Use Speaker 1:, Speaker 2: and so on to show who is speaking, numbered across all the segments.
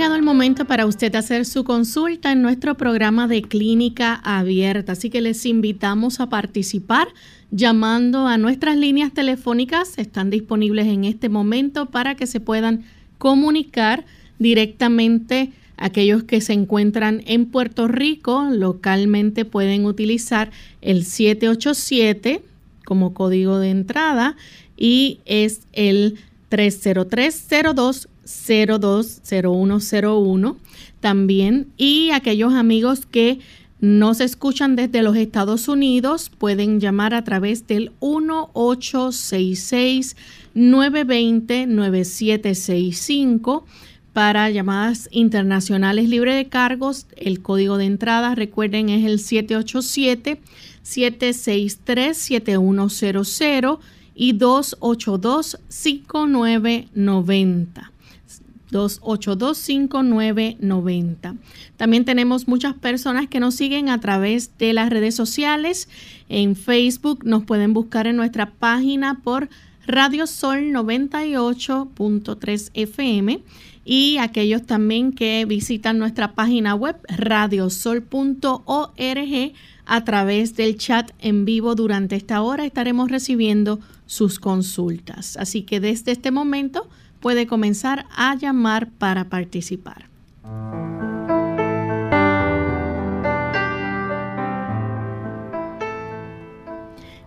Speaker 1: Llegado el momento para usted hacer su consulta en nuestro programa de clínica abierta, así que les invitamos a participar llamando a nuestras líneas telefónicas, están disponibles en este momento para que se puedan comunicar directamente. Aquellos que se encuentran en Puerto Rico localmente pueden utilizar el 787 como código de entrada y es el 30302 020101 también. Y aquellos amigos que nos escuchan desde los Estados Unidos pueden llamar a través del 1866-920-9765 para llamadas internacionales libre de cargos. El código de entrada, recuerden, es el 787-763-7100 y 282-5990. 2825990. También tenemos muchas personas que nos siguen a través de las redes sociales. En Facebook nos pueden buscar en nuestra página por Radio Sol 98.3 FM y aquellos también que visitan nuestra página web radiosol.org a través del chat en vivo durante esta hora estaremos recibiendo sus consultas. Así que desde este momento puede comenzar a llamar para participar.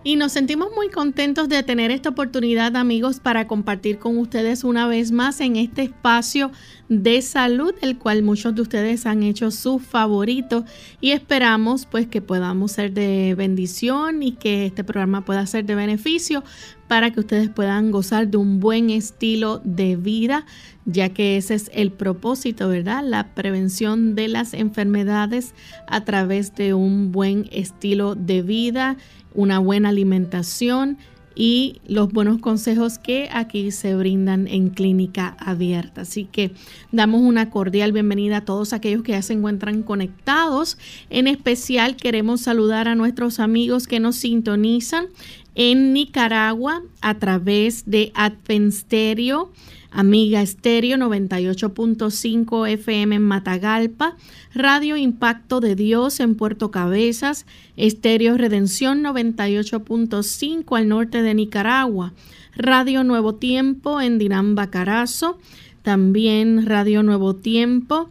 Speaker 1: Y nos sentimos muy contentos de tener esta oportunidad, amigos, para compartir con ustedes una vez más en este espacio de salud, el cual muchos de ustedes han hecho su favorito y esperamos pues que podamos ser de bendición y que este programa pueda ser de beneficio para que ustedes puedan gozar de un buen estilo de vida, ya que ese es el propósito, ¿verdad? La prevención de las enfermedades a través de un buen estilo de vida, una buena alimentación y los buenos consejos que aquí se brindan en clínica abierta. Así que damos una cordial bienvenida a todos aquellos que ya se encuentran conectados. En especial queremos saludar a nuestros amigos que nos sintonizan en Nicaragua a través de Advensterio, Amiga Estéreo 98.5 FM en Matagalpa, Radio Impacto de Dios en Puerto Cabezas, Estéreo Redención 98.5 al norte de Nicaragua, Radio Nuevo Tiempo en Dinamba Carazo, también Radio Nuevo Tiempo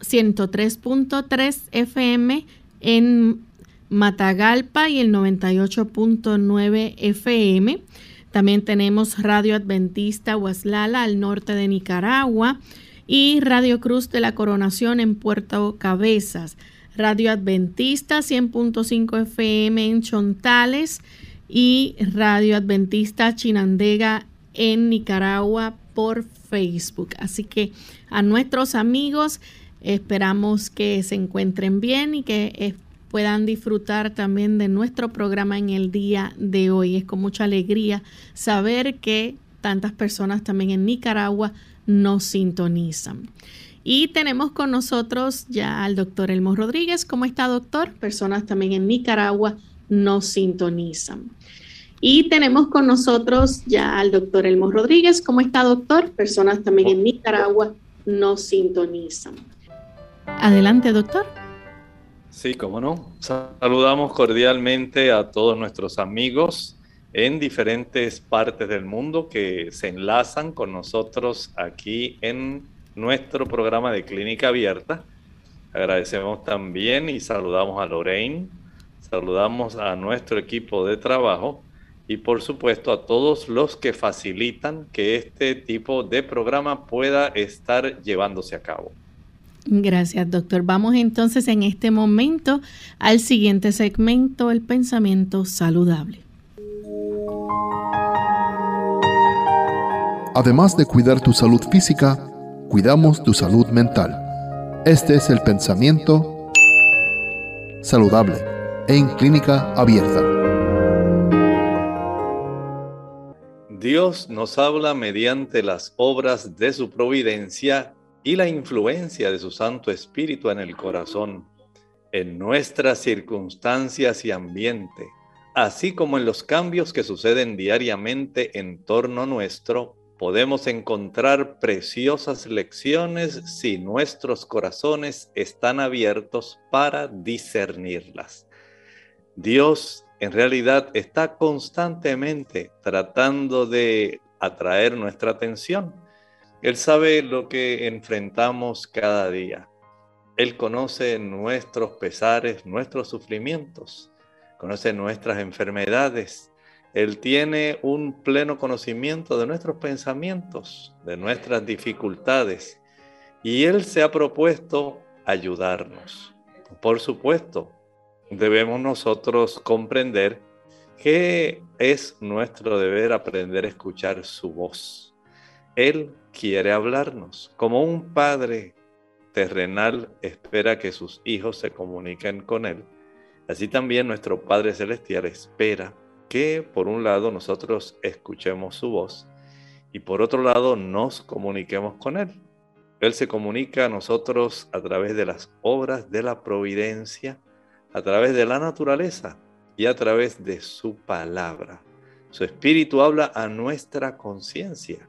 Speaker 1: 103.3 FM en Matagalpa y el 98.9 FM. También tenemos Radio Adventista Huaslala al norte de Nicaragua y Radio Cruz de la Coronación en Puerto Cabezas. Radio Adventista 100.5 FM en Chontales y Radio Adventista Chinandega en Nicaragua por Facebook. Así que a nuestros amigos esperamos que se encuentren bien y que puedan disfrutar también de nuestro programa en el día de hoy. Es con mucha alegría saber que tantas personas también en Nicaragua nos sintonizan. Y tenemos con nosotros ya al doctor Elmo Rodríguez. ¿Cómo está, doctor? Personas también en Nicaragua nos sintonizan. Y tenemos con nosotros ya al doctor Elmo Rodríguez. ¿Cómo está, doctor? Personas también en Nicaragua nos sintonizan. Adelante, doctor.
Speaker 2: Sí, cómo no. Saludamos cordialmente a todos nuestros amigos en diferentes partes del mundo que se enlazan con nosotros aquí en nuestro programa de Clínica Abierta. Agradecemos también y saludamos a Lorraine, saludamos a nuestro equipo de trabajo y por supuesto a todos los que facilitan que este tipo de programa pueda estar llevándose a cabo.
Speaker 1: Gracias, doctor. Vamos entonces en este momento al siguiente segmento, el pensamiento saludable.
Speaker 3: Además de cuidar tu salud física, cuidamos tu salud mental. Este es el pensamiento saludable en clínica abierta.
Speaker 2: Dios nos habla mediante las obras de su providencia y la influencia de su Santo Espíritu en el corazón, en nuestras circunstancias y ambiente, así como en los cambios que suceden diariamente en torno nuestro podemos encontrar preciosas lecciones si nuestros corazones están abiertos para discernirlas. Dios en realidad está constantemente tratando de atraer nuestra atención. Él sabe lo que enfrentamos cada día. Él conoce nuestros pesares, nuestros sufrimientos, conoce nuestras enfermedades, él tiene un pleno conocimiento de nuestros pensamientos, de nuestras dificultades, y Él se ha propuesto ayudarnos. Por supuesto, debemos nosotros comprender que es nuestro deber aprender a escuchar su voz. Él quiere hablarnos. Como un padre terrenal espera que sus hijos se comuniquen con Él, así también nuestro Padre Celestial espera que por un lado nosotros escuchemos su voz y por otro lado nos comuniquemos con Él. Él se comunica a nosotros a través de las obras de la providencia, a través de la naturaleza y a través de su palabra. Su espíritu habla a nuestra conciencia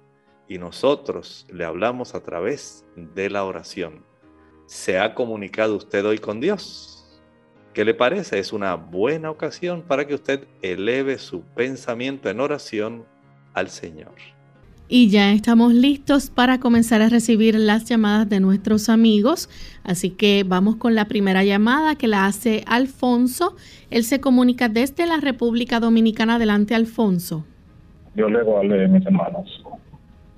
Speaker 2: y nosotros le hablamos a través de la oración. ¿Se ha comunicado usted hoy con Dios? ¿Qué le parece? Es una buena ocasión para que usted eleve su pensamiento en oración al Señor.
Speaker 1: Y ya estamos listos para comenzar a recibir las llamadas de nuestros amigos. Así que vamos con la primera llamada que la hace Alfonso. Él se comunica desde la República Dominicana. Adelante, Alfonso.
Speaker 4: Yo le voy a mis hermanos.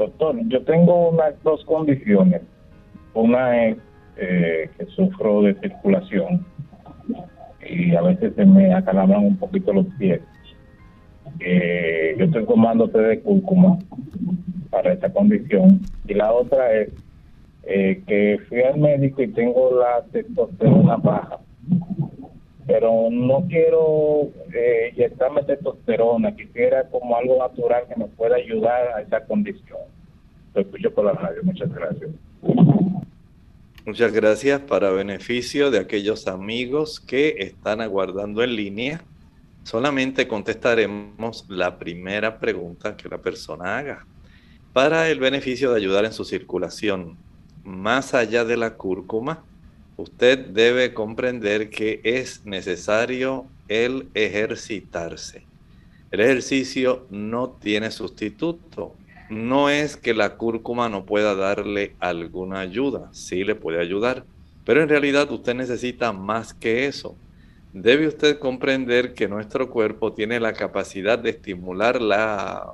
Speaker 4: Doctor, yo tengo unas dos condiciones. Una es eh, que sufro de circulación y a veces se me acalabran un poquito los pies. Eh, yo estoy tomando té de cúrcuma para esa condición. Y la otra es eh, que fui al médico y tengo la testosterona baja. Pero no quiero eh, inyectarme testosterona, quisiera como algo natural que me pueda ayudar a esa condición. Lo escucho por la radio, muchas gracias.
Speaker 2: Muchas gracias para beneficio de aquellos amigos que están aguardando en línea. Solamente contestaremos la primera pregunta que la persona haga. Para el beneficio de ayudar en su circulación, más allá de la cúrcuma, usted debe comprender que es necesario el ejercitarse. El ejercicio no tiene sustituto no es que la cúrcuma no pueda darle alguna ayuda, sí le puede ayudar, pero en realidad usted necesita más que eso. Debe usted comprender que nuestro cuerpo tiene la capacidad de estimular la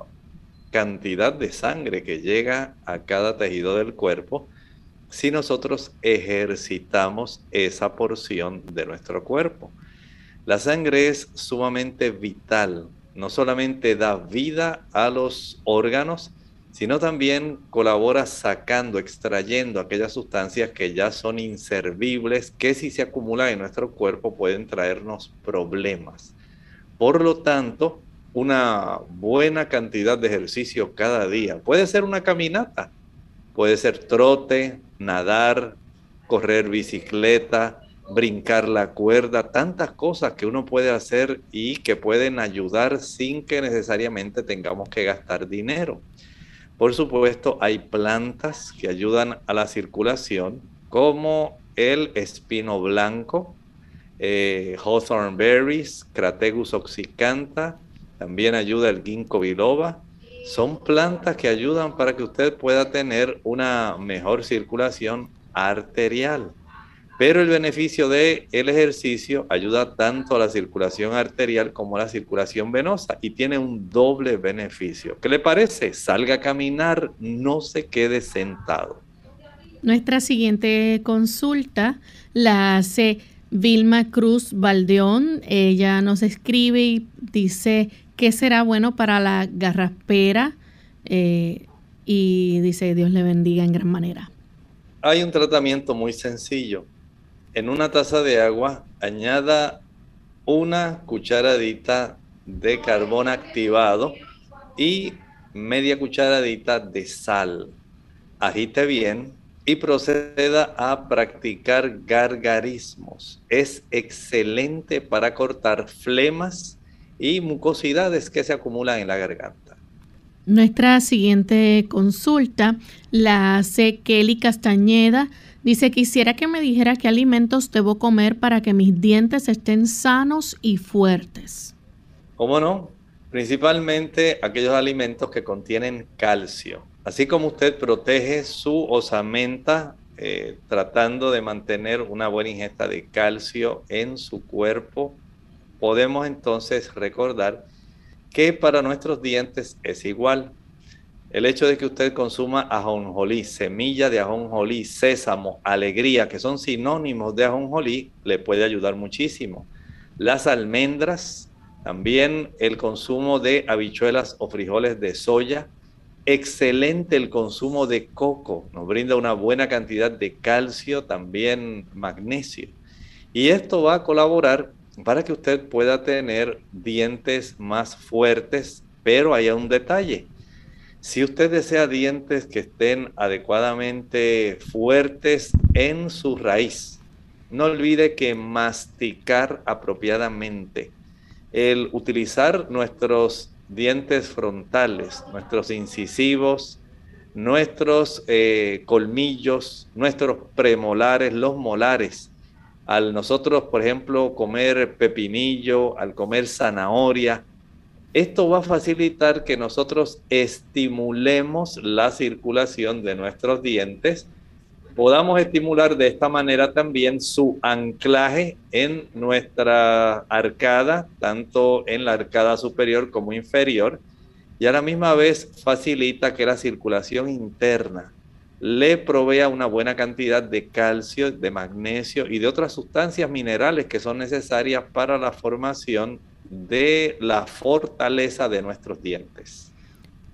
Speaker 2: cantidad de sangre que llega a cada tejido del cuerpo si nosotros ejercitamos esa porción de nuestro cuerpo. La sangre es sumamente vital, no solamente da vida a los órganos, sino también colabora sacando, extrayendo aquellas sustancias que ya son inservibles, que si se acumulan en nuestro cuerpo pueden traernos problemas. Por lo tanto, una buena cantidad de ejercicio cada día. Puede ser una caminata, puede ser trote, nadar, correr bicicleta, brincar la cuerda, tantas cosas que uno puede hacer y que pueden ayudar sin que necesariamente tengamos que gastar dinero. Por supuesto, hay plantas que ayudan a la circulación, como el espino blanco, eh, hawthorn berries, Crategus oxycantha, también ayuda el ginkgo biloba. Son plantas que ayudan para que usted pueda tener una mejor circulación arterial. Pero el beneficio del el ejercicio ayuda tanto a la circulación arterial como a la circulación venosa y tiene un doble beneficio. ¿Qué le parece? Salga a caminar, no se quede sentado.
Speaker 1: Nuestra siguiente consulta la hace Vilma Cruz Valdeón. Ella nos escribe y dice qué será bueno para la garraspera eh, y dice Dios le bendiga en gran manera.
Speaker 2: Hay un tratamiento muy sencillo. En una taza de agua añada una cucharadita de carbón activado y media cucharadita de sal. Agite bien y proceda a practicar gargarismos. Es excelente para cortar flemas y mucosidades que se acumulan en la garganta.
Speaker 1: Nuestra siguiente consulta la hace Kelly Castañeda. Dice, quisiera que me dijera qué alimentos debo comer para que mis dientes estén sanos y fuertes.
Speaker 2: ¿Cómo no? Principalmente aquellos alimentos que contienen calcio. Así como usted protege su osamenta eh, tratando de mantener una buena ingesta de calcio en su cuerpo, podemos entonces recordar que para nuestros dientes es igual. El hecho de que usted consuma ajonjolí, semilla de ajonjolí, sésamo, alegría, que son sinónimos de ajonjolí, le puede ayudar muchísimo. Las almendras, también el consumo de habichuelas o frijoles de soya. Excelente el consumo de coco, nos brinda una buena cantidad de calcio, también magnesio. Y esto va a colaborar para que usted pueda tener dientes más fuertes, pero hay un detalle. Si usted desea dientes que estén adecuadamente fuertes en su raíz, no olvide que masticar apropiadamente, el utilizar nuestros dientes frontales, nuestros incisivos, nuestros eh, colmillos, nuestros premolares, los molares, al nosotros, por ejemplo, comer pepinillo, al comer zanahoria, esto va a facilitar que nosotros estimulemos la circulación de nuestros dientes, podamos estimular de esta manera también su anclaje en nuestra arcada, tanto en la arcada superior como inferior, y a la misma vez facilita que la circulación interna le provea una buena cantidad de calcio, de magnesio y de otras sustancias minerales que son necesarias para la formación de la fortaleza de nuestros dientes.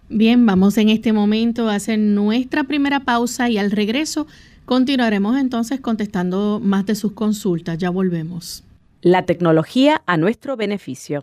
Speaker 1: Bien, vamos en este momento a hacer nuestra primera pausa y al regreso continuaremos entonces contestando más de sus consultas. Ya volvemos.
Speaker 5: La tecnología a nuestro beneficio.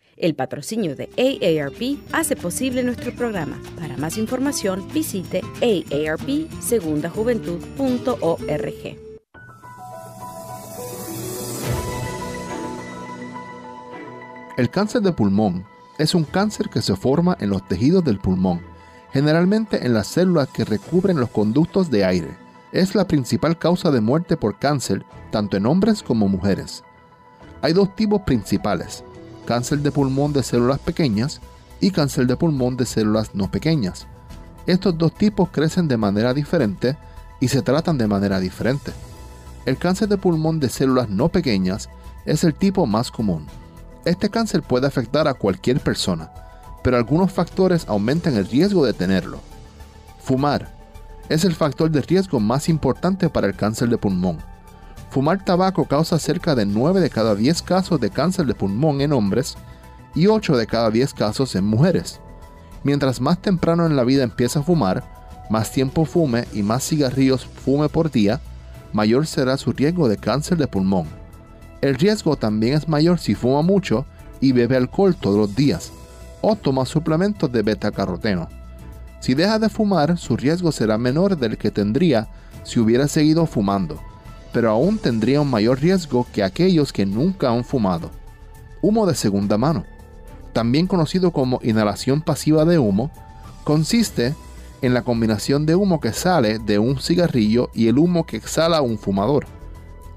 Speaker 5: El patrocinio de AARP hace posible nuestro programa. Para más información visite aarpsegundajuventud.org.
Speaker 3: El cáncer de pulmón es un cáncer que se forma en los tejidos del pulmón, generalmente en las células que recubren los conductos de aire. Es la principal causa de muerte por cáncer tanto en hombres como mujeres. Hay dos tipos principales, cáncer de pulmón de células pequeñas y cáncer de pulmón de células no pequeñas. Estos dos tipos crecen de manera diferente y se tratan de manera diferente. El cáncer de pulmón de células no pequeñas es el tipo más común. Este cáncer puede afectar a cualquier persona, pero algunos factores aumentan el riesgo de tenerlo. Fumar es el factor de riesgo más importante para el cáncer de pulmón. Fumar tabaco causa cerca de 9 de cada 10 casos de cáncer de pulmón en hombres y 8 de cada 10 casos en mujeres. Mientras más temprano en la vida empieza a fumar, más tiempo fume y más cigarrillos fume por día, mayor será su riesgo de cáncer de pulmón. El riesgo también es mayor si fuma mucho y bebe alcohol todos los días o toma suplementos de beta-caroteno. Si deja de fumar, su riesgo será menor del que tendría si hubiera seguido fumando, pero aún tendría un mayor riesgo que aquellos que nunca han fumado. Humo de segunda mano, también conocido como inhalación pasiva de humo, consiste en la combinación de humo que sale de un cigarrillo y el humo que exhala un fumador.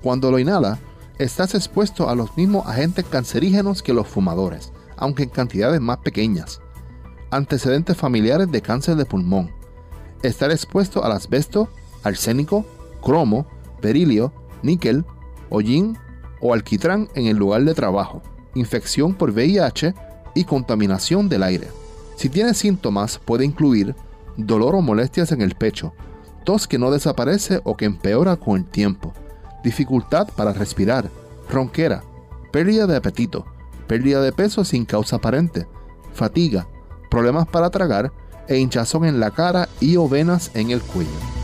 Speaker 3: Cuando lo inhala, estás expuesto a los mismos agentes cancerígenos que los fumadores, aunque en cantidades más pequeñas. Antecedentes familiares de cáncer de pulmón. Estar expuesto al asbesto, arsénico, cromo, berilio, níquel, hollín o alquitrán en el lugar de trabajo. Infección por VIH y contaminación del aire. Si tiene síntomas puede incluir dolor o molestias en el pecho, tos que no desaparece o que empeora con el tiempo, dificultad para respirar, ronquera, pérdida de apetito, pérdida de peso sin causa aparente, fatiga, problemas para tragar e hinchazón en la cara y o venas en el cuello.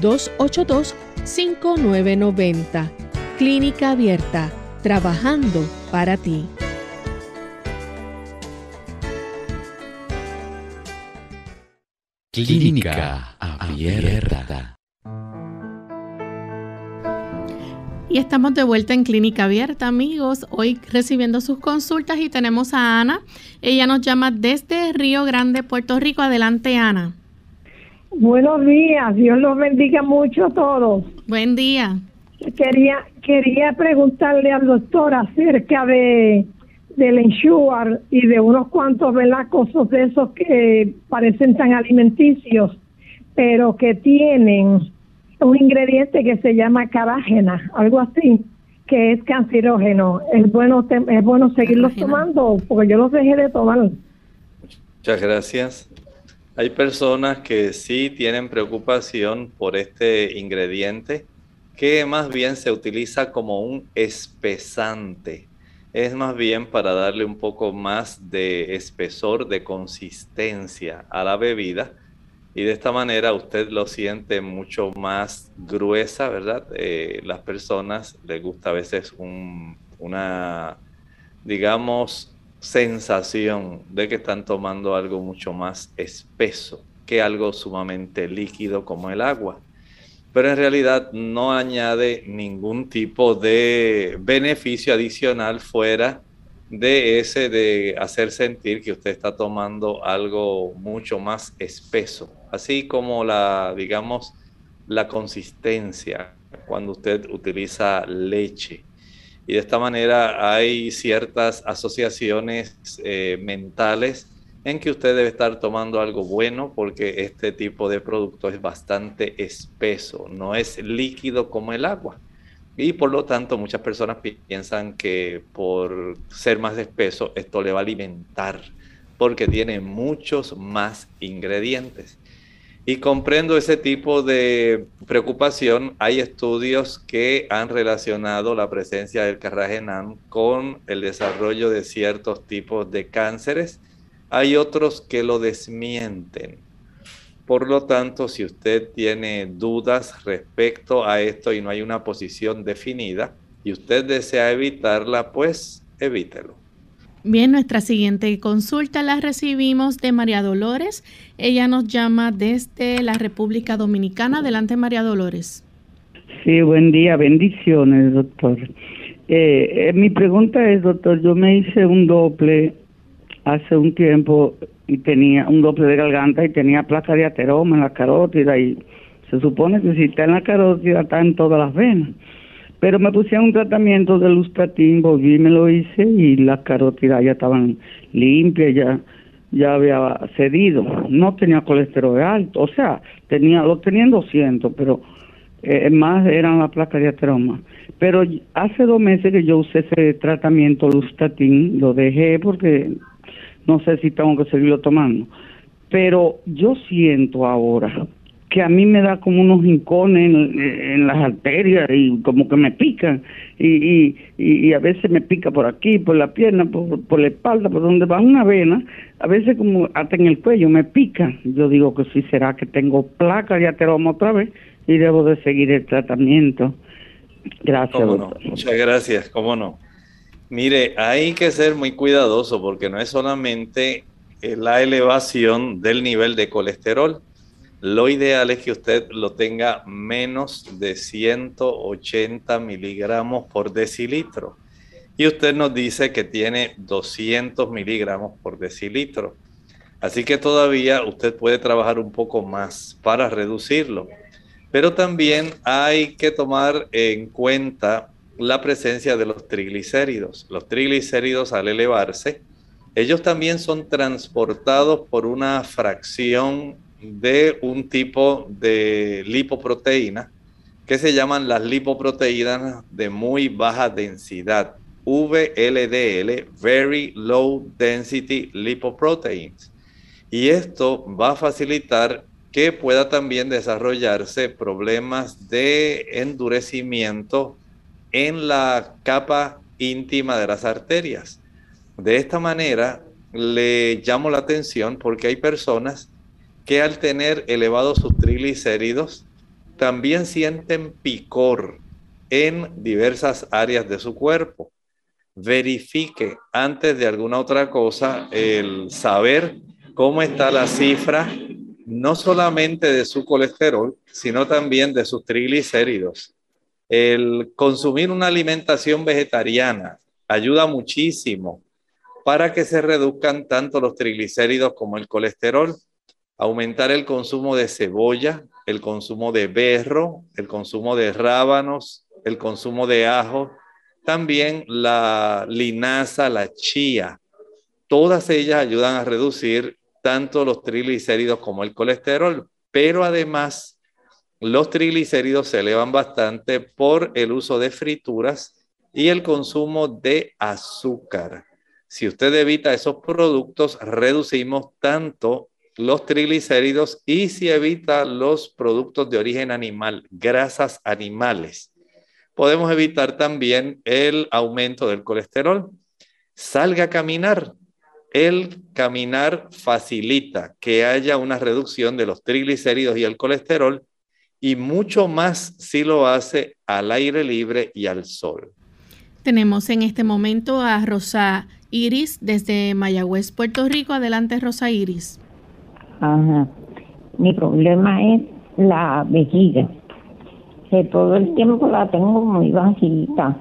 Speaker 1: 787-282-5990. Clínica Abierta, trabajando para ti.
Speaker 6: Clínica Abierta.
Speaker 1: Y estamos de vuelta en Clínica Abierta, amigos. Hoy recibiendo sus consultas y tenemos a Ana. Ella nos llama desde Río Grande, Puerto Rico. Adelante, Ana.
Speaker 7: Buenos días. Dios los bendiga mucho a todos.
Speaker 1: Buen día.
Speaker 7: Quería quería preguntarle al doctor acerca de del ensure y de unos cuantos velacos de esos que parecen tan alimenticios, pero que tienen un ingrediente que se llama carágena, algo así, que es cancerógeno. Es bueno, es bueno seguirlos tomando porque yo los dejé de tomar.
Speaker 2: Muchas gracias. Hay personas que sí tienen preocupación por este ingrediente que más bien se utiliza como un espesante. Es más bien para darle un poco más de espesor, de consistencia a la bebida y de esta manera usted lo siente mucho más gruesa, ¿verdad? Eh, las personas les gusta a veces una, digamos, sensación de que están tomando algo mucho más espeso que algo sumamente líquido como el agua. Pero en realidad no añade ningún tipo de beneficio adicional fuera de ese de hacer sentir que usted está tomando algo mucho más espeso así como la, digamos, la consistencia cuando usted utiliza leche. Y de esta manera hay ciertas asociaciones eh, mentales en que usted debe estar tomando algo bueno porque este tipo de producto es bastante espeso, no es líquido como el agua. Y por lo tanto muchas personas piensan que por ser más espeso esto le va a alimentar porque tiene muchos más ingredientes. Y comprendo ese tipo de preocupación. Hay estudios que han relacionado la presencia del carragenán con el desarrollo de ciertos tipos de cánceres. Hay otros que lo desmienten. Por lo tanto, si usted tiene dudas respecto a esto y no hay una posición definida y usted desea evitarla, pues evítelo.
Speaker 1: Bien, nuestra siguiente consulta la recibimos de María Dolores. Ella nos llama desde la República Dominicana. Adelante, María Dolores.
Speaker 8: Sí, buen día, bendiciones, doctor. Eh, eh, mi pregunta es, doctor, yo me hice un doble hace un tiempo y tenía un doble de garganta y tenía placa de ateroma en la carótida y se supone que si está en la carótida está en todas las venas. Pero me pusieron un tratamiento de lustratín, volví me lo hice y las carótidas ya estaban limpias, ya ya había cedido. No tenía colesterol alto, o sea, tenía lo tenía en 200, pero eh, más eran las placas de ateroma. Pero hace dos meses que yo usé ese tratamiento lustratín, lo dejé porque no sé si tengo que seguirlo tomando. Pero yo siento ahora que a mí me da como unos rincones en, las arterias y como que me pican y, y, a veces me pica por aquí, por la pierna, por, por la espalda, por donde va una vena, a veces como hasta en el cuello me pica. Yo digo que sí será que tengo placa de ateroma otra vez y debo de seguir el tratamiento. Gracias,
Speaker 2: Muchas gracias, cómo no. Mire, hay que ser muy cuidadoso porque no es solamente eh, la elevación del nivel de colesterol. Lo ideal es que usted lo tenga menos de 180 miligramos por decilitro. Y usted nos dice que tiene 200 miligramos por decilitro. Así que todavía usted puede trabajar un poco más para reducirlo. Pero también hay que tomar en cuenta la presencia de los triglicéridos. Los triglicéridos al elevarse, ellos también son transportados por una fracción de un tipo de lipoproteína que se llaman las lipoproteínas de muy baja densidad, VLDL, Very Low Density Lipoproteins. Y esto va a facilitar que pueda también desarrollarse problemas de endurecimiento en la capa íntima de las arterias. De esta manera le llamo la atención porque hay personas que al tener elevados sus triglicéridos también sienten picor en diversas áreas de su cuerpo. Verifique antes de alguna otra cosa el saber cómo está la cifra no solamente de su colesterol, sino también de sus triglicéridos. El consumir una alimentación vegetariana ayuda muchísimo para que se reduzcan tanto los triglicéridos como el colesterol. Aumentar el consumo de cebolla, el consumo de berro, el consumo de rábanos, el consumo de ajo, también la linaza, la chía. Todas ellas ayudan a reducir tanto los triglicéridos como el colesterol, pero además los triglicéridos se elevan bastante por el uso de frituras y el consumo de azúcar. Si usted evita esos productos, reducimos tanto los triglicéridos y si evita los productos de origen animal, grasas animales, podemos evitar también el aumento del colesterol. Salga a caminar, el caminar facilita que haya una reducción de los triglicéridos y el colesterol y mucho más si lo hace al aire libre y al sol.
Speaker 1: Tenemos en este momento a Rosa Iris desde Mayagüez, Puerto Rico. Adelante, Rosa Iris.
Speaker 9: Ajá. Mi problema es la vejiga, que todo el tiempo la tengo muy bajita.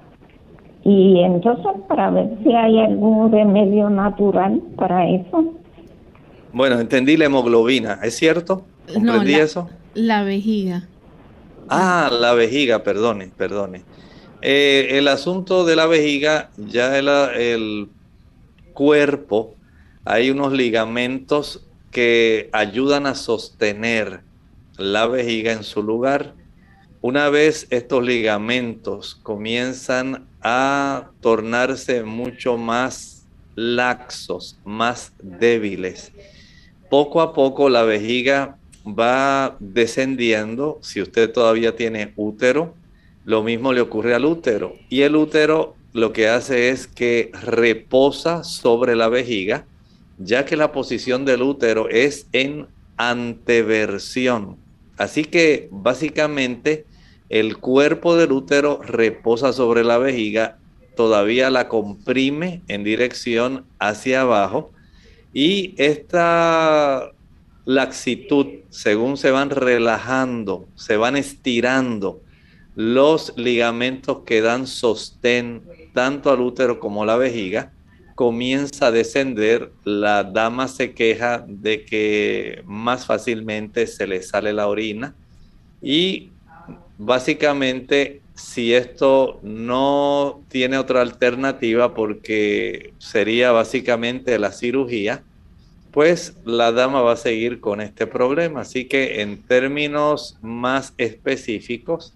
Speaker 9: Y entonces para ver si hay algún remedio natural para eso.
Speaker 2: Bueno, entendí la hemoglobina, ¿es cierto? ¿Comprendí eso?
Speaker 1: La vejiga.
Speaker 2: Ah, la vejiga, perdone, perdone. Eh, el asunto de la vejiga, ya el, el cuerpo, hay unos ligamentos que ayudan a sostener la vejiga en su lugar. Una vez estos ligamentos comienzan a tornarse mucho más laxos, más débiles. Poco a poco la vejiga va descendiendo. Si usted todavía tiene útero, lo mismo le ocurre al útero. Y el útero lo que hace es que reposa sobre la vejiga, ya que la posición del útero es en anteversión. Así que básicamente el cuerpo del útero reposa sobre la vejiga, todavía la comprime en dirección hacia abajo y esta laxitud, según se van relajando, se van estirando, los ligamentos que dan sostén tanto al útero como a la vejiga, comienza a descender, la dama se queja de que más fácilmente se le sale la orina y básicamente si esto no tiene otra alternativa porque sería básicamente la cirugía, pues la dama va a seguir con este problema. Así que en términos más específicos,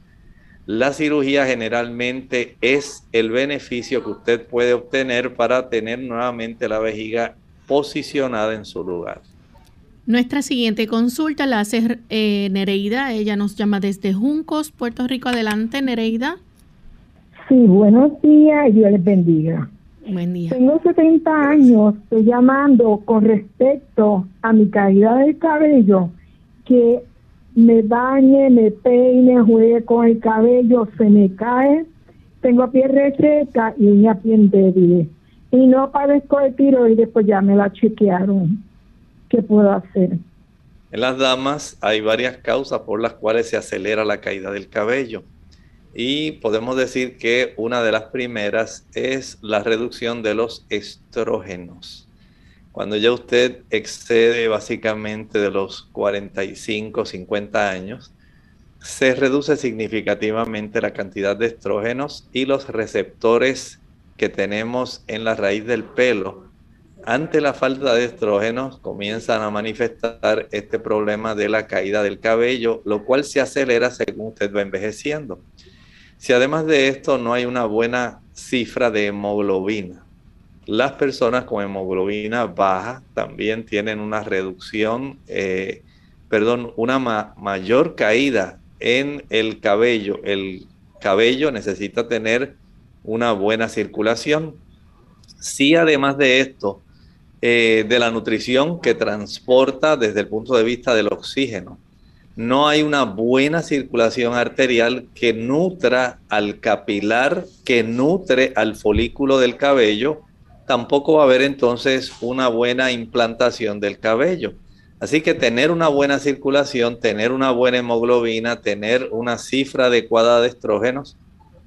Speaker 2: la cirugía generalmente es el beneficio que usted puede obtener para tener nuevamente la vejiga posicionada en su lugar.
Speaker 1: Nuestra siguiente consulta la hace eh, Nereida. Ella nos llama desde Juncos, Puerto Rico. Adelante, Nereida.
Speaker 7: Sí, buenos días y Dios les bendiga.
Speaker 1: Buen día.
Speaker 7: Tengo 70 años, estoy llamando con respecto a mi caída del cabello, que me bañe, me peine, juegue con el cabello, se me cae, tengo piel reseca y una piel débil. Y no padezco de tiroides, pues ya me la chequearon. ¿qué puedo hacer?
Speaker 2: En las damas hay varias causas por las cuales se acelera la caída del cabello. Y podemos decir que una de las primeras es la reducción de los estrógenos. Cuando ya usted excede básicamente de los 45, 50 años, se reduce significativamente la cantidad de estrógenos y los receptores que tenemos en la raíz del pelo ante la falta de estrógenos comienzan a manifestar este problema de la caída del cabello, lo cual se acelera según usted va envejeciendo. Si además de esto no hay una buena cifra de hemoglobina, las personas con hemoglobina baja también tienen una reducción, eh, perdón, una mayor caída en el cabello. El cabello necesita tener una buena circulación. Si además de esto eh, de la nutrición que transporta desde el punto de vista del oxígeno. No hay una buena circulación arterial que nutra al capilar, que nutre al folículo del cabello. Tampoco va a haber entonces una buena implantación del cabello. Así que tener una buena circulación, tener una buena hemoglobina, tener una cifra adecuada de estrógenos,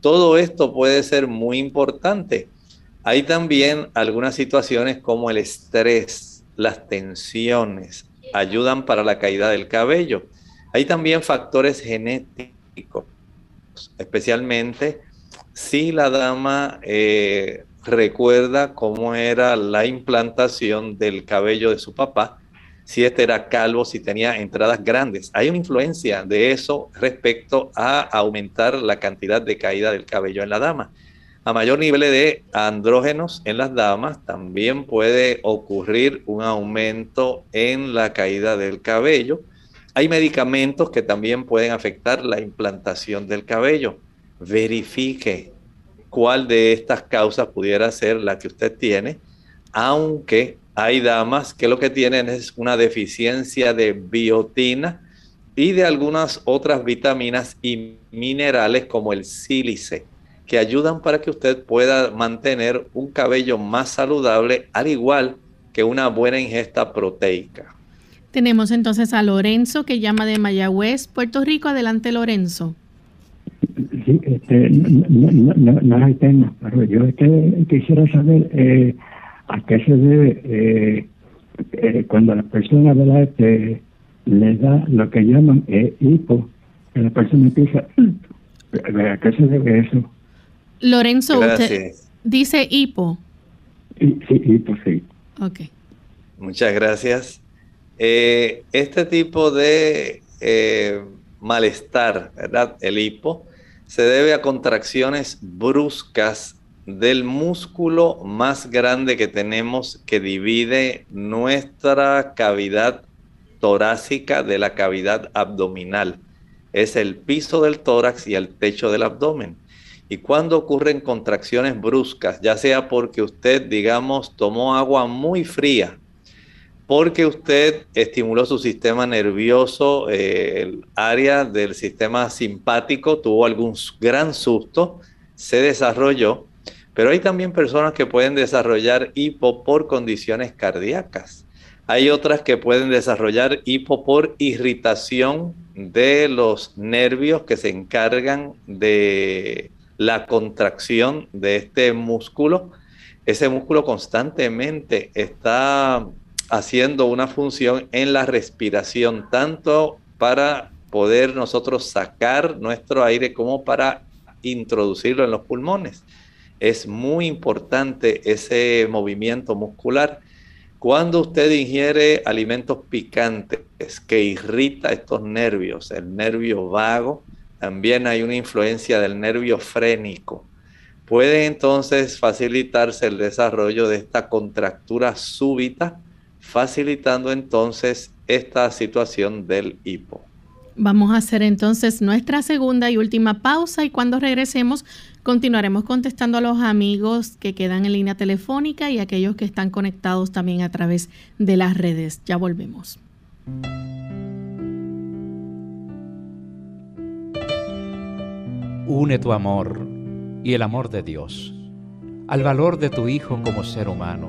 Speaker 2: todo esto puede ser muy importante. Hay también algunas situaciones como el estrés, las tensiones, ayudan para la caída del cabello. Hay también factores genéticos, especialmente si la dama eh, recuerda cómo era la implantación del cabello de su papá, si este era calvo, si tenía entradas grandes. Hay una influencia de eso respecto a aumentar la cantidad de caída del cabello en la dama. A mayor nivel de andrógenos en las damas, también puede ocurrir un aumento en la caída del cabello. Hay medicamentos que también pueden afectar la implantación del cabello. Verifique cuál de estas causas pudiera ser la que usted tiene, aunque hay damas que lo que tienen es una deficiencia de biotina y de algunas otras vitaminas y minerales como el sílice que ayudan para que usted pueda mantener un cabello más saludable, al igual que una buena ingesta proteica.
Speaker 1: Tenemos entonces a Lorenzo que llama de Mayagüez, Puerto Rico. Adelante, Lorenzo.
Speaker 10: Sí, este, no, no, no, hay tema, pero yo este, quisiera saber eh, a qué se debe eh, eh, cuando la persona ¿verdad? Este, le da lo que llaman hipo, que la persona empieza, ¿a qué se debe eso?
Speaker 1: Lorenzo, usted dice hipo.
Speaker 10: Sí, hipo, sí.
Speaker 1: Ok.
Speaker 2: Muchas gracias. Eh, este tipo de eh, malestar, ¿verdad? El hipo, se debe a contracciones bruscas del músculo más grande que tenemos que divide nuestra cavidad torácica de la cavidad abdominal. Es el piso del tórax y el techo del abdomen. Y cuando ocurren contracciones bruscas, ya sea porque usted, digamos, tomó agua muy fría, porque usted estimuló su sistema nervioso, eh, el área del sistema simpático tuvo algún gran susto, se desarrolló, pero hay también personas que pueden desarrollar hipo por condiciones cardíacas. Hay otras que pueden desarrollar hipo por irritación de los nervios que se encargan de la contracción de este músculo. Ese músculo constantemente está haciendo una función en la respiración, tanto para poder nosotros sacar nuestro aire como para introducirlo en los pulmones. Es muy importante ese movimiento muscular. Cuando usted ingiere alimentos picantes que irrita estos nervios, el nervio vago, también hay una influencia del nervio frénico. Puede entonces facilitarse el desarrollo de esta contractura súbita, facilitando entonces esta situación del hipo.
Speaker 1: Vamos a hacer entonces nuestra segunda y última pausa y cuando regresemos continuaremos contestando a los amigos que quedan en línea telefónica y aquellos que están conectados también a través de las redes. Ya volvemos.
Speaker 11: Une tu amor y el amor de Dios al valor de tu Hijo como ser humano,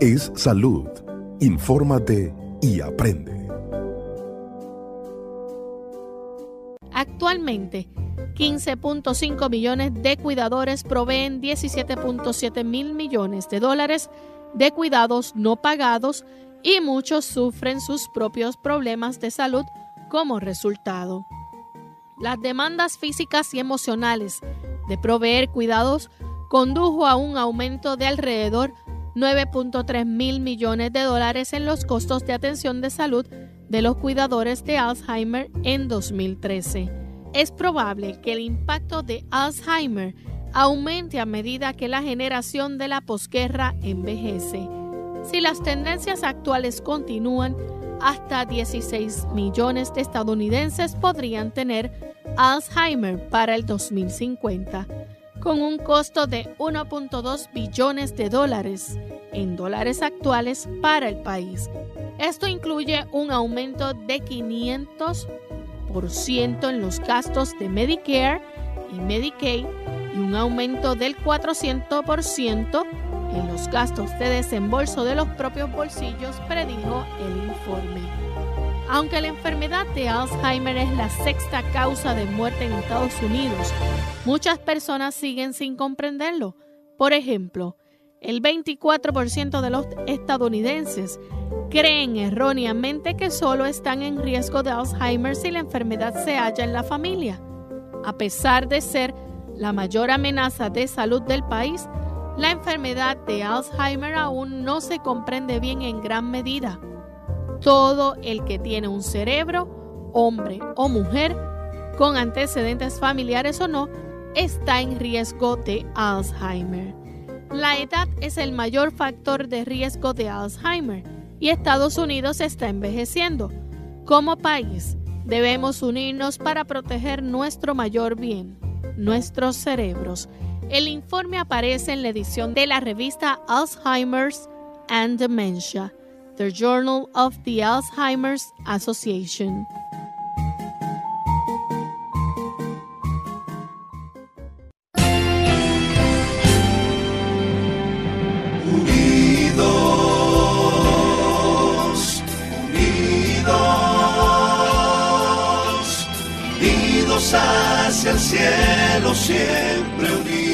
Speaker 12: Es salud. Infórmate y aprende.
Speaker 1: Actualmente, 15.5 millones de cuidadores proveen 17.7 mil millones de dólares de cuidados no pagados y muchos sufren sus propios problemas de salud como resultado. Las demandas físicas y emocionales de proveer cuidados condujo a un aumento de alrededor 9.3 mil millones de dólares en los costos de atención de salud de los cuidadores de Alzheimer en 2013. Es probable que el impacto de Alzheimer aumente a medida que la generación de la posguerra envejece. Si las tendencias actuales continúan, hasta 16 millones de estadounidenses podrían tener Alzheimer para el 2050 con un costo de 1.2 billones de dólares en dólares actuales para el país. Esto incluye un aumento de 500% en los gastos de Medicare y Medicaid y un aumento del 400% en los gastos de desembolso de los propios bolsillos, predijo el informe. Aunque la enfermedad de Alzheimer es la sexta causa de muerte en Estados Unidos, muchas personas siguen sin comprenderlo. Por ejemplo, el 24% de los estadounidenses creen erróneamente que solo están en riesgo de Alzheimer si la enfermedad se halla en la familia. A pesar de ser la mayor amenaza de salud del país, la enfermedad de Alzheimer aún no se comprende bien en gran medida. Todo el que tiene un cerebro, hombre o mujer, con antecedentes familiares o no, está en riesgo de Alzheimer. La edad es el mayor factor de riesgo de Alzheimer y Estados Unidos está envejeciendo. Como país, debemos unirnos para proteger nuestro mayor bien, nuestros cerebros. El informe aparece en la edición de la revista Alzheimer's and Dementia The Journal of the Alzheimer's Association.
Speaker 13: Unidos, unidos, unidos hacia el cielo, siempre unidos.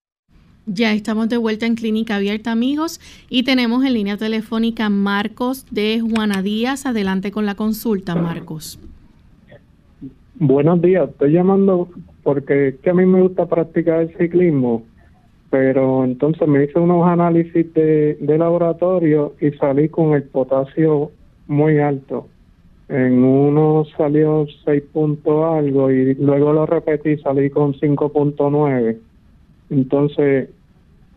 Speaker 1: Ya estamos de vuelta en Clínica Abierta, amigos, y tenemos en línea telefónica Marcos de Juana Díaz. Adelante con la consulta, Marcos.
Speaker 14: Buenos días, estoy llamando porque es que a mí me gusta practicar el ciclismo, pero entonces me hice unos análisis de, laboratorio y salí con el potasio muy alto. En uno salió 6 puntos algo y luego lo repetí salí con 5.9. Entonces,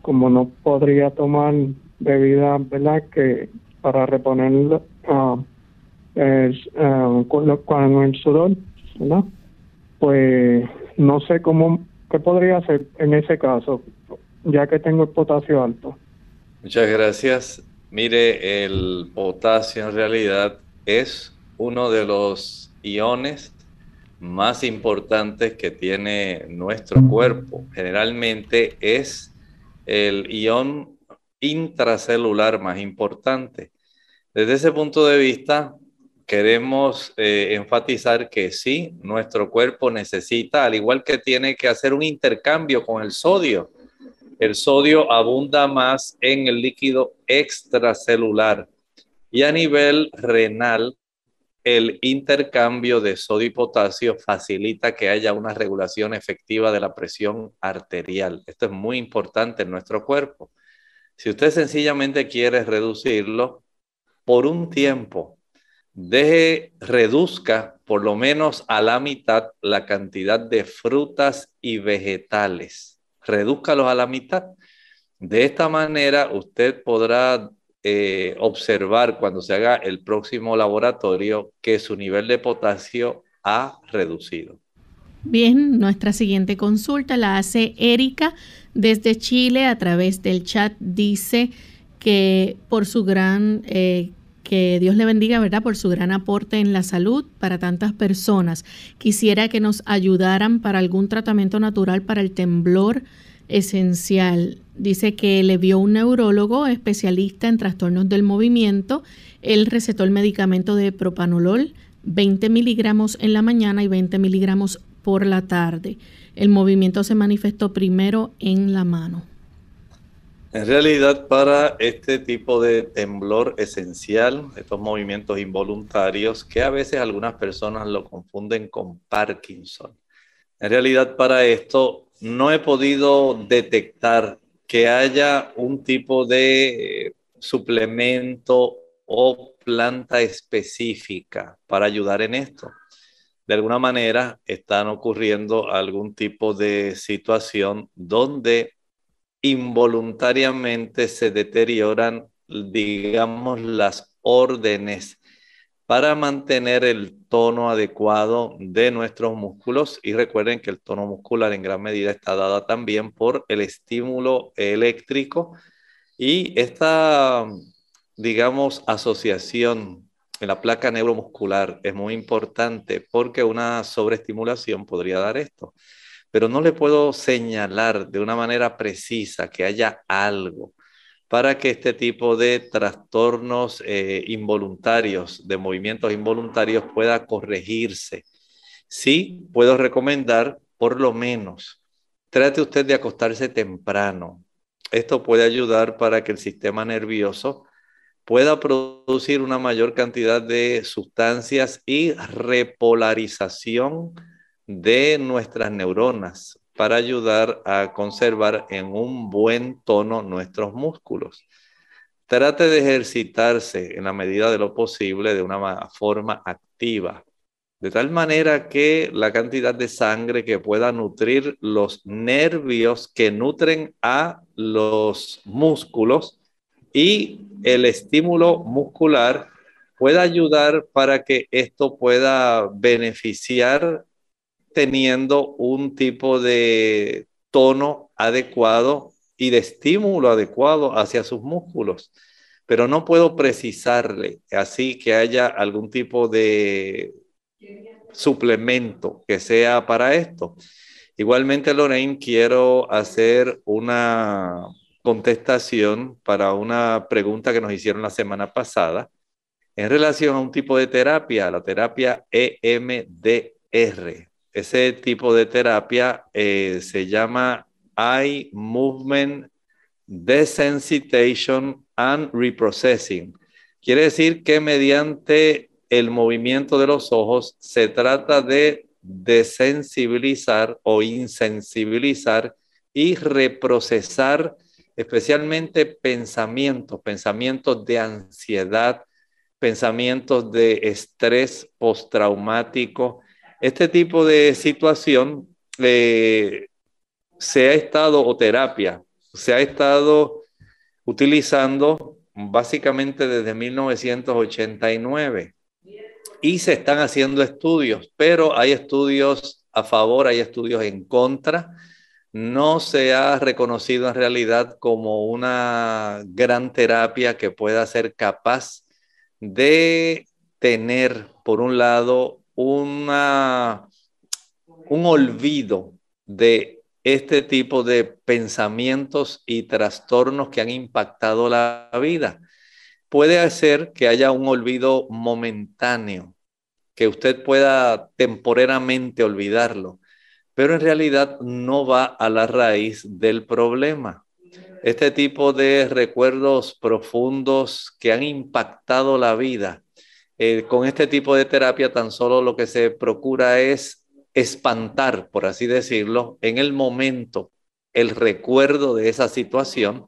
Speaker 14: como no podría tomar bebida, ¿verdad? Que para reponer ah, ah, con, el sudor, ¿verdad? Pues no sé cómo, qué podría hacer en ese caso, ya que tengo el potasio alto.
Speaker 2: Muchas gracias. Mire, el potasio en realidad es uno de los iones más importantes que tiene nuestro cuerpo. Generalmente es el ion intracelular más importante. Desde ese punto de vista, queremos eh, enfatizar que sí, nuestro cuerpo necesita, al igual que tiene que hacer un intercambio con el sodio. El sodio abunda más en el líquido extracelular y a nivel renal el intercambio de sodio y potasio facilita que haya una regulación efectiva de la presión arterial. Esto es muy importante en nuestro cuerpo. Si usted sencillamente quiere reducirlo por un tiempo, deje, reduzca por lo menos a la mitad la cantidad de frutas y vegetales. Redúzcalos a la mitad. De esta manera usted podrá eh, observar cuando se haga el próximo laboratorio que su nivel de potasio ha reducido.
Speaker 1: Bien, nuestra siguiente consulta la hace Erika desde Chile a través del chat. Dice que por su gran, eh, que Dios le bendiga, ¿verdad? Por su gran aporte en la salud para tantas personas. Quisiera que nos ayudaran para algún tratamiento natural para el temblor esencial. Dice que le vio un neurólogo especialista en trastornos del movimiento. Él recetó el medicamento de propanolol, 20 miligramos en la mañana y 20 miligramos por la tarde. El movimiento se manifestó primero en la mano.
Speaker 2: En realidad, para este tipo de temblor esencial, estos movimientos involuntarios, que a veces algunas personas lo confunden con Parkinson. En realidad, para esto no he podido detectar que haya un tipo de suplemento o planta específica para ayudar en esto. De alguna manera están ocurriendo algún tipo de situación donde involuntariamente se deterioran, digamos, las órdenes para mantener el tono adecuado de nuestros músculos. Y recuerden que el tono muscular en gran medida está dada también por el estímulo eléctrico. Y esta, digamos, asociación en la placa neuromuscular es muy importante porque una sobreestimulación podría dar esto, pero no le puedo señalar de una manera precisa que haya algo para que este tipo de trastornos eh, involuntarios, de movimientos involuntarios, pueda corregirse. Sí, puedo recomendar, por lo menos, trate usted de acostarse temprano. Esto puede ayudar para que el sistema nervioso pueda producir una mayor cantidad de sustancias y repolarización de nuestras neuronas para ayudar a conservar en un buen tono nuestros músculos. Trate de ejercitarse en la medida de lo posible de una forma activa, de tal manera que la cantidad de sangre que pueda nutrir los nervios que nutren a los músculos y el estímulo muscular pueda ayudar para que esto pueda beneficiar teniendo un tipo de tono adecuado y de estímulo adecuado hacia sus músculos. Pero no puedo precisarle así que haya algún tipo de suplemento que sea para esto. Igualmente, Lorraine, quiero hacer una contestación para una pregunta que nos hicieron la semana pasada en relación a un tipo de terapia, la terapia EMDR ese tipo de terapia eh, se llama Eye Movement Desensitization and Reprocessing. Quiere decir que mediante el movimiento de los ojos se trata de desensibilizar o insensibilizar y reprocesar especialmente pensamientos, pensamientos de ansiedad, pensamientos de estrés postraumático. Este tipo de situación eh, se ha estado, o terapia, se ha estado utilizando básicamente desde 1989 y se están haciendo estudios, pero hay estudios a favor, hay estudios en contra. No se ha reconocido en realidad como una gran terapia que pueda ser capaz de tener, por un lado, un olvido de este tipo de pensamientos y trastornos que han impactado la vida. Puede hacer que haya un olvido momentáneo, que usted pueda temporalmente olvidarlo, pero en realidad no va a la raíz del problema. Este tipo de recuerdos profundos que han impactado la vida, eh, con este tipo de terapia tan solo lo que se procura es espantar, por así decirlo, en el momento el recuerdo de esa situación,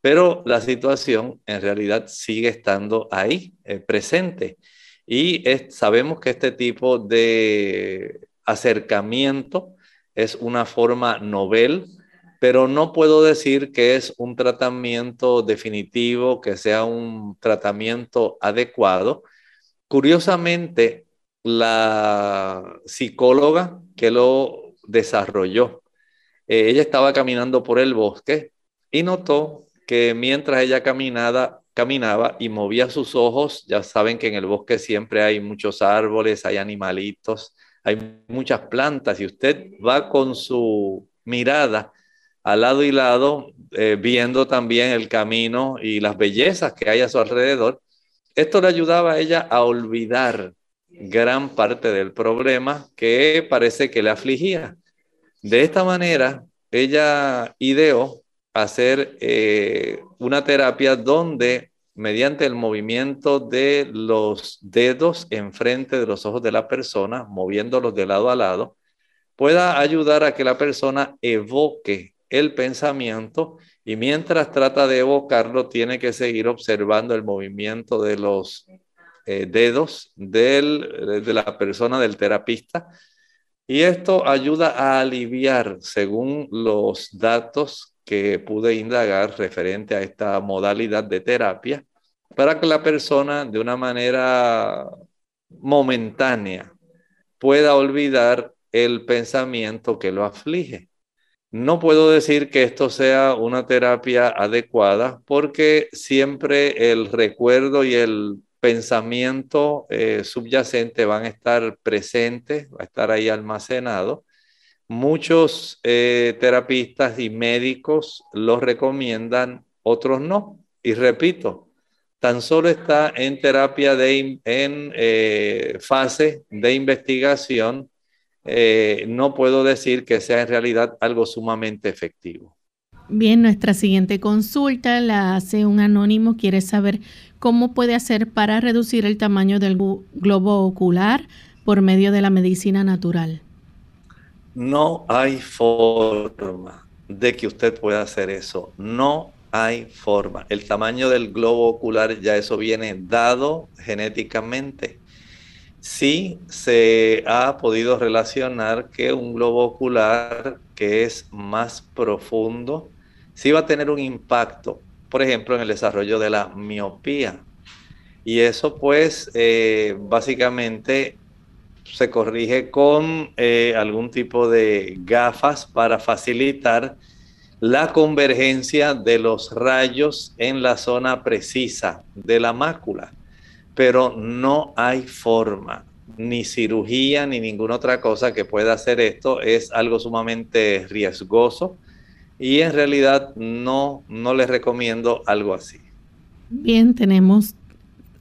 Speaker 2: pero la situación en realidad sigue estando ahí, eh, presente. Y sabemos que este tipo de acercamiento es una forma novel, pero no puedo decir que es un tratamiento definitivo, que sea un tratamiento adecuado. Curiosamente, la psicóloga que lo desarrolló. Eh, ella estaba caminando por el bosque y notó que mientras ella caminaba, y movía sus ojos, ya saben que en el bosque siempre hay muchos árboles, hay animalitos, hay muchas plantas y usted va con su mirada al lado y lado, eh, viendo también el camino y las bellezas que hay a su alrededor. Esto le ayudaba a ella a olvidar gran parte del problema que parece que le afligía. De esta manera, ella ideó hacer eh, una terapia donde mediante el movimiento de los dedos enfrente de los ojos de la persona, moviéndolos de lado a lado, pueda ayudar a que la persona evoque el pensamiento y mientras trata de evocarlo, tiene que seguir observando el movimiento de los eh, dedos de la persona, del terapista. Y esto ayuda a aliviar, según los datos que pude indagar referente a esta modalidad de terapia, para que la persona de una manera momentánea pueda olvidar el pensamiento que lo aflige. No puedo decir que esto sea una terapia adecuada porque siempre el recuerdo y el pensamiento eh, subyacente van a estar presentes, va a estar ahí almacenado. Muchos eh, terapistas y médicos los recomiendan, otros no. Y repito, tan solo está en terapia de, en eh, fase de investigación. No puedo decir que sea en realidad algo sumamente efectivo.
Speaker 1: Bien, nuestra siguiente consulta la hace un anónimo, quiere saber cómo puede hacer para reducir el tamaño del globo ocular por medio de la medicina natural.
Speaker 2: No hay forma de que usted pueda hacer eso. No hay forma. El tamaño del globo ocular ya eso viene dado genéticamente. Sí se ha podido relacionar que un globo ocular que es más profundo sí va a tener un impacto, por ejemplo, en el desarrollo de la miopía. Y eso pues eh, básicamente se corrige con eh, algún tipo de gafas para facilitar la convergencia de los rayos en la zona precisa de la mácula. Pero no hay forma, ni cirugía, ni ninguna otra cosa que pueda hacer esto. Es algo sumamente riesgoso y en realidad no, no les recomiendo algo así.
Speaker 1: Bien, tenemos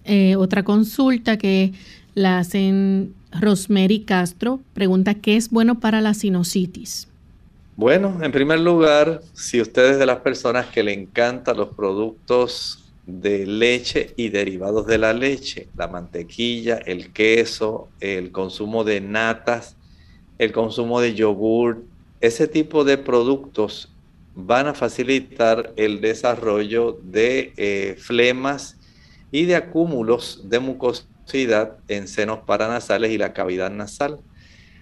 Speaker 1: eh, otra consulta que la hacen Rosemary Castro pregunta, ¿qué es bueno para la sinusitis?
Speaker 2: Bueno, en primer lugar, si usted es de las personas que le encantan los productos de leche y derivados de la leche, la mantequilla, el queso, el consumo de natas, el consumo de yogur, ese tipo de productos van a facilitar el desarrollo de eh, flemas y de acúmulos de mucosidad en senos paranasales y la cavidad nasal.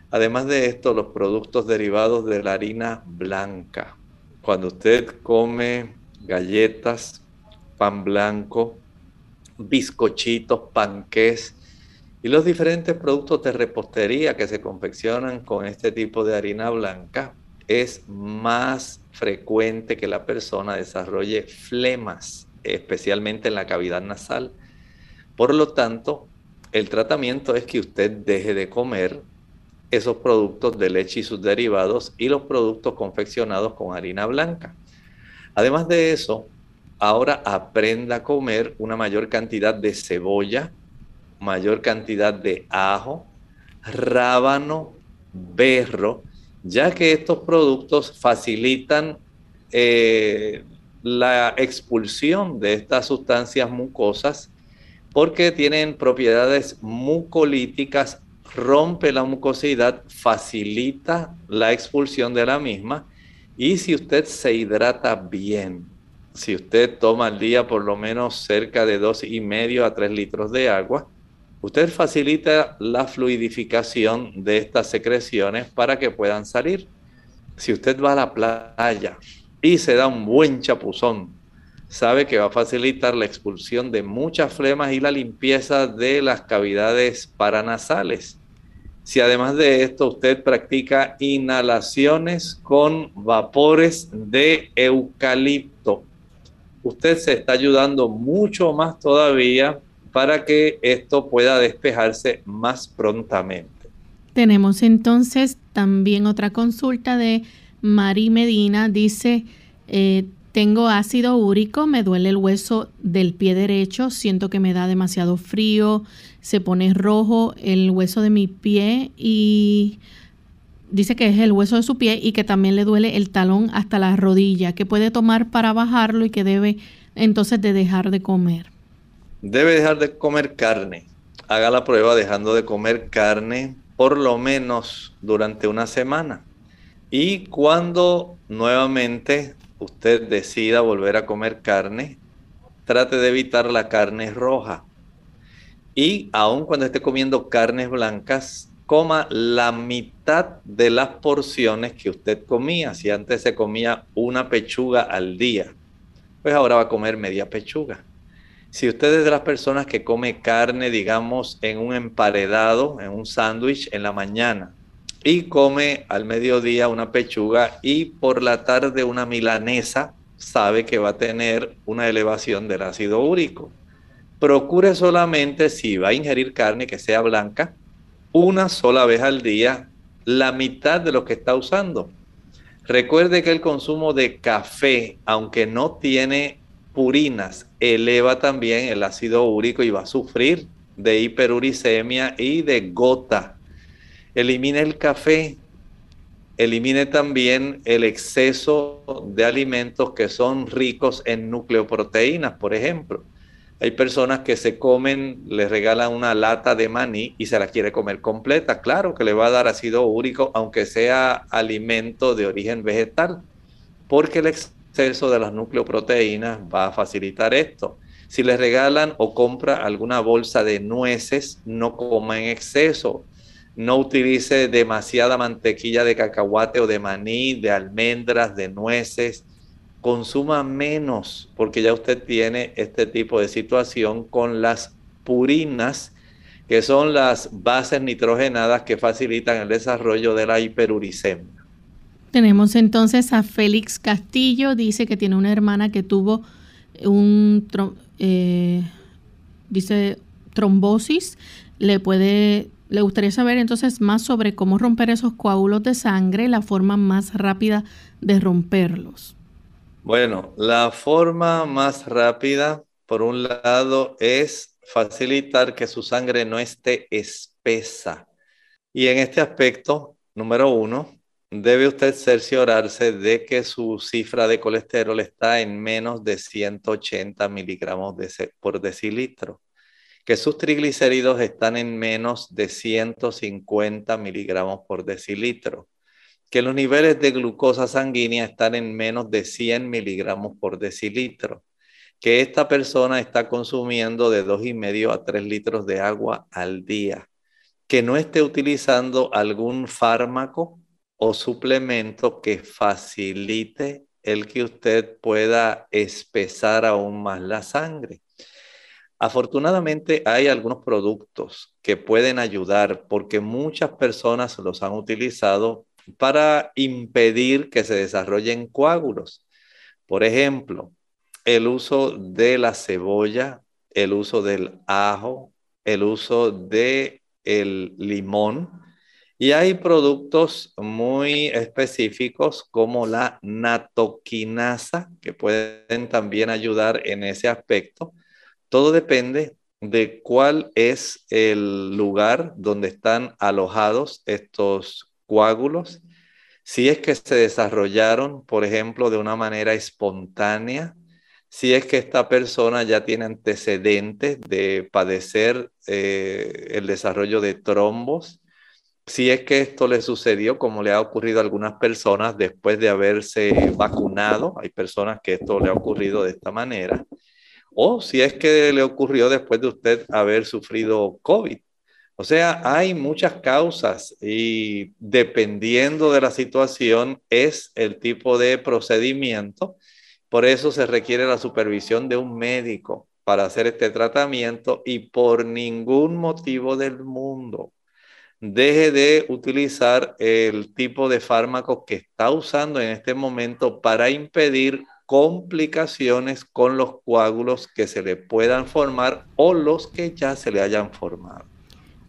Speaker 2: Además de esto, los productos derivados de la harina blanca. Cuando usted come galletas, pan blanco, bizcochitos, panqués y los diferentes productos de repostería que se confeccionan con este tipo de harina blanca, es más frecuente que la persona desarrolle flemas, especialmente en la cavidad nasal. Por lo tanto, el tratamiento es que usted deje de comer esos productos de leche y sus derivados y los productos confeccionados con harina blanca. Además de eso, ahora aprenda a comer una mayor cantidad de cebolla, mayor cantidad de ajo, rábano, berro, ya que estos productos facilitan eh, la expulsión de estas sustancias mucosas porque tienen propiedades mucolíticas, rompe la mucosidad, facilita la expulsión de la misma y si usted se hidrata bien, si usted toma al día por lo menos cerca de dos y medio a tres litros de agua, usted facilita la fluidificación de estas secreciones para que puedan salir. Si usted va a la playa y se da un buen chapuzón, sabe que va a facilitar la expulsión de muchas flemas y la limpieza de las cavidades paranasales. Si además de esto usted practica inhalaciones con vapores de eucalipto, usted se está ayudando mucho más todavía para que esto pueda despejarse más prontamente.
Speaker 1: Tenemos entonces también otra consulta de Mari Medina. Dice, eh, tengo ácido úrico, me duele el hueso del pie derecho, siento que me da demasiado frío, se pone rojo el hueso de mi pie y dice que es el hueso de su pie y que también le duele el talón hasta la rodilla, que puede tomar para bajarlo y que debe entonces de dejar de comer
Speaker 2: debe dejar de comer carne. Haga la prueba dejando de comer carne por lo menos durante una semana. Y cuando nuevamente usted decida volver a comer carne, trate de evitar la carne roja. Y aun cuando esté comiendo carnes blancas, coma la mitad de las porciones que usted comía. Si antes se comía una pechuga al día, pues ahora va a comer media pechuga. Si usted es de las personas que come carne, digamos, en un emparedado, en un sándwich en la mañana, y come al mediodía una pechuga y por la tarde una milanesa, sabe que va a tener una elevación del ácido úrico. Procure solamente, si va a ingerir carne que sea blanca, una sola vez al día, la mitad de lo que está usando. Recuerde que el consumo de café, aunque no tiene purinas eleva también el ácido úrico y va a sufrir de hiperuricemia y de gota. Elimine el café, elimine también el exceso de alimentos que son ricos en nucleoproteínas, por ejemplo. Hay personas que se comen, les regalan una lata de maní y se la quiere comer completa. Claro que le va a dar ácido úrico, aunque sea alimento de origen vegetal, porque el exceso de las nucleoproteínas va a facilitar esto. Si le regalan o compra alguna bolsa de nueces, no coma en exceso. No utilice demasiada mantequilla de cacahuate o de maní, de almendras, de nueces. Consuma menos porque ya usted tiene este tipo de situación con las purinas, que son las bases nitrogenadas que facilitan el desarrollo de la hiperuricemia.
Speaker 1: Tenemos entonces a Félix Castillo, dice que tiene una hermana que tuvo un, eh, dice, trombosis. Le puede, le gustaría saber entonces más sobre cómo romper esos coágulos de sangre, la forma más rápida de romperlos.
Speaker 2: Bueno, la forma más rápida, por un lado, es facilitar que su sangre no esté espesa. Y en este aspecto, número uno, debe usted cerciorarse de que su cifra de colesterol está en menos de 180 miligramos por decilitro, que sus triglicéridos están en menos de 150 miligramos por decilitro, que los niveles de glucosa sanguínea están en menos de 100 miligramos por decilitro, que esta persona está consumiendo de 2,5 a 3 litros de agua al día, que no esté utilizando algún fármaco o suplemento que facilite el que usted pueda espesar aún más la sangre. Afortunadamente hay algunos productos que pueden ayudar porque muchas personas los han utilizado para impedir que se desarrollen coágulos. Por ejemplo, el uso de la cebolla, el uso del ajo, el uso de el limón y hay productos muy específicos como la natoquinasa que pueden también ayudar en ese aspecto. Todo depende de cuál es el lugar donde están alojados estos coágulos. Si es que se desarrollaron, por ejemplo, de una manera espontánea, si es que esta persona ya tiene antecedentes de padecer eh, el desarrollo de trombos, si es que esto le sucedió, como le ha ocurrido a algunas personas después de haberse vacunado, hay personas que esto le ha ocurrido de esta manera, o si es que le ocurrió después de usted haber sufrido COVID. O sea, hay muchas causas y dependiendo de la situación es el tipo de procedimiento. Por eso se requiere la supervisión de un médico para hacer este tratamiento y por ningún motivo del mundo deje de utilizar el tipo de fármaco que está usando en este momento para impedir complicaciones con los coágulos que se le puedan formar o los que ya se le hayan formado.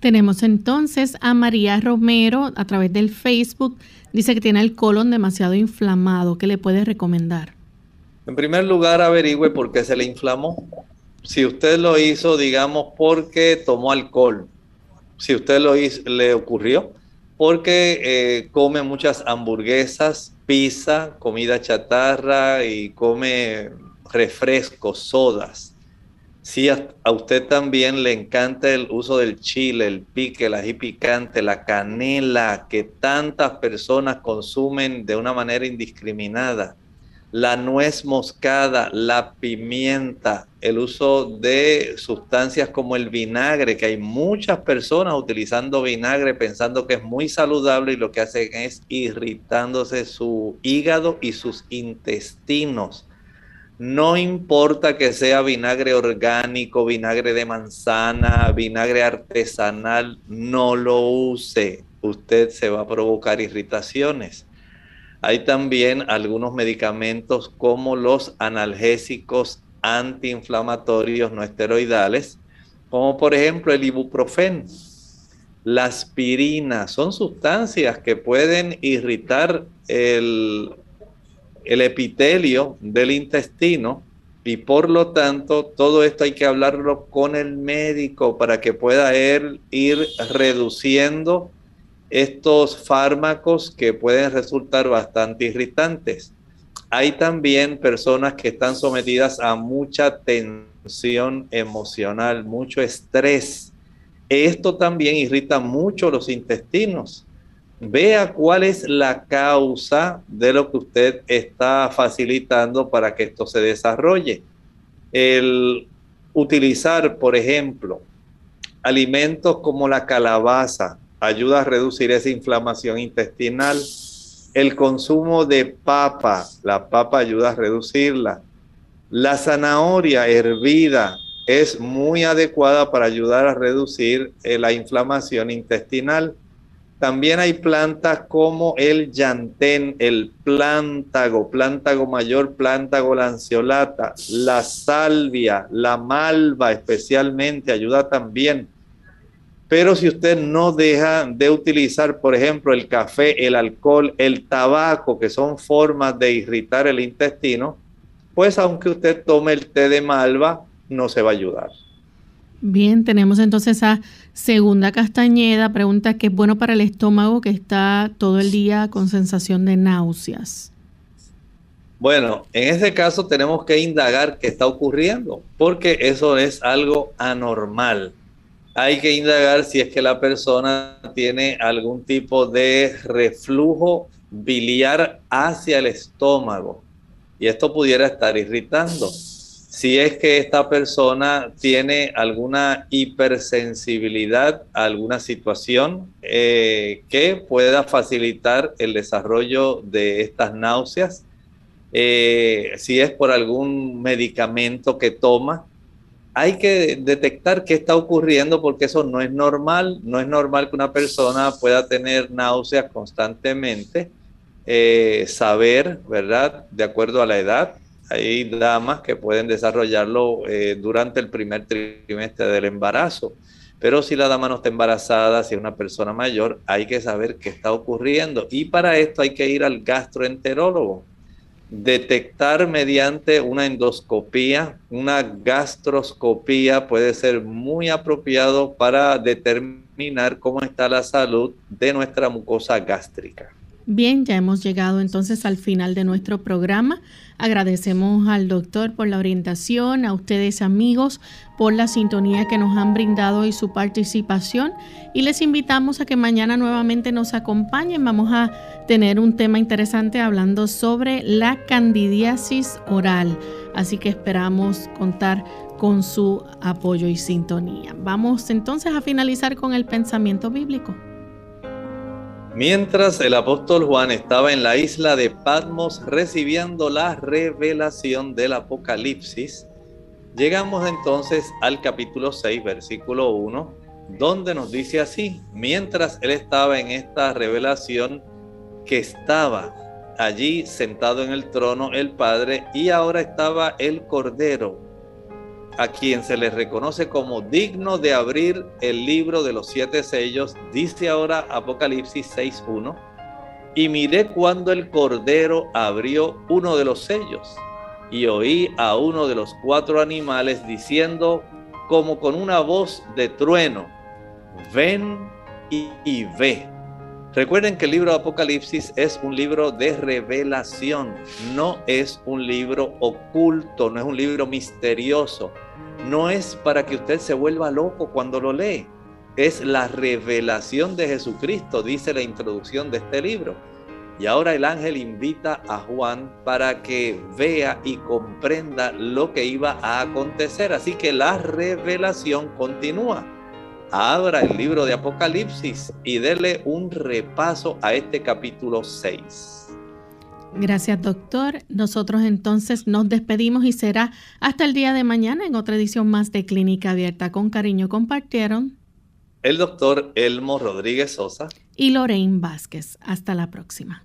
Speaker 1: Tenemos entonces a María Romero a través del Facebook. Dice que tiene el colon demasiado inflamado. ¿Qué le puede recomendar?
Speaker 2: En primer lugar, averigüe por qué se le inflamó. Si usted lo hizo, digamos, porque tomó alcohol, si usted lo hizo, le ocurrió, porque eh, come muchas hamburguesas, pizza, comida chatarra y come refrescos, sodas. Si a, usted también le encanta el uso del chile, el pique, el ají picante, la canela, que tantas personas consumen de una manera indiscriminada, la nuez moscada, la pimienta, el uso de sustancias como el vinagre, que hay muchas personas utilizando vinagre pensando que es muy saludable y lo que hacen es irritándose su hígado y sus intestinos. No importa que sea vinagre orgánico, vinagre de manzana, vinagre artesanal, no lo use. Usted se va a provocar irritaciones. Hay también algunos medicamentos como los analgésicos antiinflamatorios no esteroidales, como por ejemplo el ibuprofeno. La aspirina son sustancias que pueden irritar el, el epitelio del intestino y por lo tanto todo esto hay que hablarlo con el médico para que pueda él ir reduciendo estos fármacos que pueden resultar bastante irritantes hay también personas que están sometidas a mucha tensión emocional, mucho estrés. Esto también irrita mucho los intestinos. Vea cuál es la causa de lo que usted está facilitando para que esto se desarrolle. El utilizar, por ejemplo, alimentos como la calabaza ayuda a reducir esa inflamación intestinal el consumo de papa, la papa ayuda a reducirla. La zanahoria hervida es muy adecuada para ayudar a reducir eh, la inflamación intestinal. También hay plantas como el llantén, el plántago, plántago mayor, plántago lanceolata, la salvia, la malva especialmente ayuda también pero si usted no deja de utilizar, por ejemplo, el café, el alcohol, el tabaco, que son formas de irritar el intestino, pues aunque usted tome el té de malva, no se va a ayudar.
Speaker 1: Bien, tenemos entonces a Segunda Castañeda, pregunta qué es bueno para el estómago que está todo el día con sensación de náuseas.
Speaker 2: Bueno, en ese caso tenemos que indagar qué está ocurriendo, porque eso es algo anormal. Hay que indagar si es que la persona tiene algún tipo de reflujo biliar hacia el estómago y esto pudiera estar irritando. Si es que esta persona tiene alguna hipersensibilidad a alguna situación eh, que pueda facilitar el desarrollo de estas náuseas, eh, si es por algún medicamento que toma, hay que detectar qué está ocurriendo porque eso no es normal. No es normal que una persona pueda tener náuseas constantemente eh, saber, ¿verdad? De acuerdo a la edad. Hay damas que pueden desarrollarlo eh, durante el primer trimestre del embarazo. Pero si la dama no está embarazada, si es una persona mayor, hay que saber qué está ocurriendo. Y para esto hay que ir al gastroenterólogo. Detectar mediante una endoscopía, una gastroscopía puede ser muy apropiado para determinar cómo está la salud de nuestra mucosa gástrica.
Speaker 1: Bien, ya hemos llegado entonces al final de nuestro programa. Agradecemos al doctor por la orientación, a ustedes amigos por la sintonía que nos han brindado y su participación. Y les invitamos a que mañana nuevamente nos acompañen. Vamos a tener un tema interesante hablando sobre la candidiasis oral. Así que esperamos contar con su apoyo y sintonía. Vamos entonces a finalizar con el pensamiento bíblico.
Speaker 2: Mientras el apóstol Juan estaba en la isla de Patmos recibiendo la revelación del Apocalipsis, llegamos entonces al capítulo 6, versículo 1, donde nos dice así, mientras él estaba en esta revelación, que estaba allí sentado en el trono el Padre y ahora estaba el Cordero a quien se le reconoce como digno de abrir el libro de los siete sellos, dice ahora Apocalipsis 6.1, y miré cuando el Cordero abrió uno de los sellos, y oí a uno de los cuatro animales diciendo como con una voz de trueno, ven y, y ve. Recuerden que el libro de Apocalipsis es un libro de revelación, no es un libro oculto, no es un libro misterioso no es para que usted se vuelva loco cuando lo lee. Es la revelación de Jesucristo, dice la introducción de este libro. Y ahora el ángel invita a Juan para que vea y comprenda lo que iba a acontecer. Así que la revelación continúa. Abra el libro de Apocalipsis y dele un repaso a este capítulo 6.
Speaker 1: Gracias, doctor. Nosotros entonces nos despedimos y será hasta el día de mañana en otra edición más de Clínica Abierta. Con cariño compartieron
Speaker 2: el doctor Elmo Rodríguez Sosa
Speaker 1: y Lorraine Vázquez. Hasta la próxima.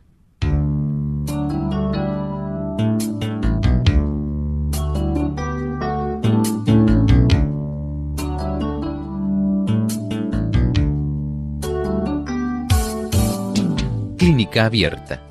Speaker 6: Clínica Abierta